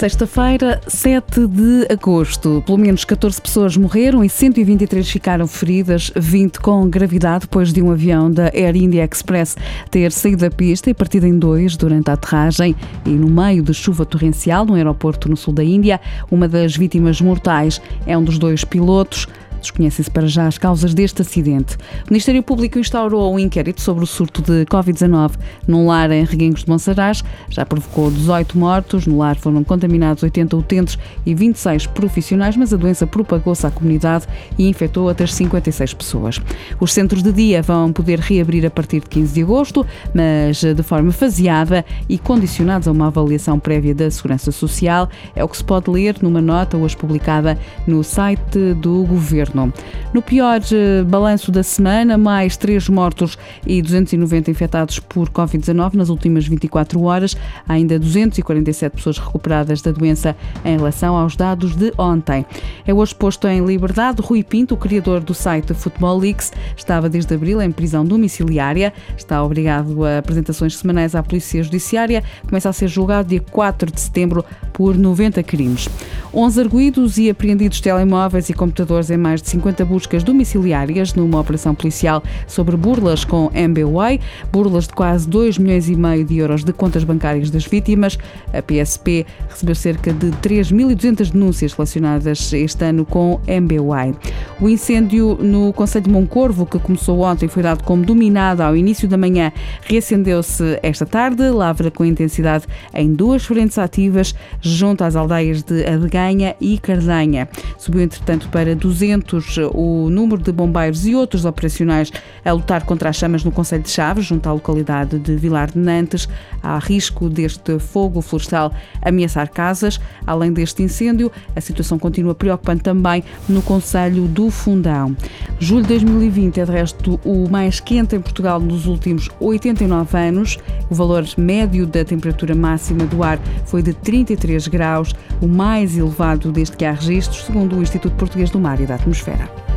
Sexta-feira, 7 de agosto. Pelo menos 14 pessoas morreram e 123 ficaram feridas, 20 com gravidade depois de um avião da Air India Express ter saído da pista e partido em dois durante a aterragem e no meio de chuva torrencial no aeroporto no sul da Índia. Uma das vítimas mortais é um dos dois pilotos. Desconhecem-se para já as causas deste acidente. O Ministério Público instaurou um inquérito sobre o surto de Covid-19 num lar em Reguengos de Monsaraz. Já provocou 18 mortos. No lar foram contaminados 80 utentes e 26 profissionais, mas a doença propagou-se à comunidade e infectou outras 56 pessoas. Os centros de dia vão poder reabrir a partir de 15 de agosto, mas de forma faseada e condicionados a uma avaliação prévia da Segurança Social. É o que se pode ler numa nota hoje publicada no site do Governo governo. No pior eh, balanço da semana, mais 3 mortos e 290 infectados por Covid-19 nas últimas 24 horas. Há ainda 247 pessoas recuperadas da doença em relação aos dados de ontem. É hoje posto em liberdade Rui Pinto, o criador do site Football Leaks. Estava desde abril em prisão domiciliária. Está obrigado a apresentações semanais à Polícia Judiciária. Começa a ser julgado dia 4 de setembro por 90 crimes. 11 arguídos e apreendidos telemóveis e computadores em mais de 50 buscas domiciliárias numa operação policial sobre burlas com MBWay, burlas de quase 2 milhões e meio de euros de contas bancárias das vítimas. A PSP recebeu cerca de 3.200 denúncias relacionadas este ano com MBWay. O incêndio no Conselho de Moncorvo, que começou ontem e foi dado como dominado ao início da manhã, reacendeu-se esta tarde, lavra com intensidade em duas frentes ativas, junto às aldeias de Adeganha e Cardanha. Subiu, entretanto, para 200 o número de bombeiros e outros operacionais a lutar contra as chamas no Conselho de Chaves, junto à localidade de Vilar de Nantes. Há risco deste fogo florestal ameaçar casas. Além deste incêndio, a situação continua preocupante também no Conselho do Fundão. Julho de 2020 é, de resto, o mais quente em Portugal nos últimos 89 anos. O valor médio da temperatura máxima do ar foi de 33 graus, o mais elevado desde que há registros, segundo o Instituto Português do Mar e da Atmosfera.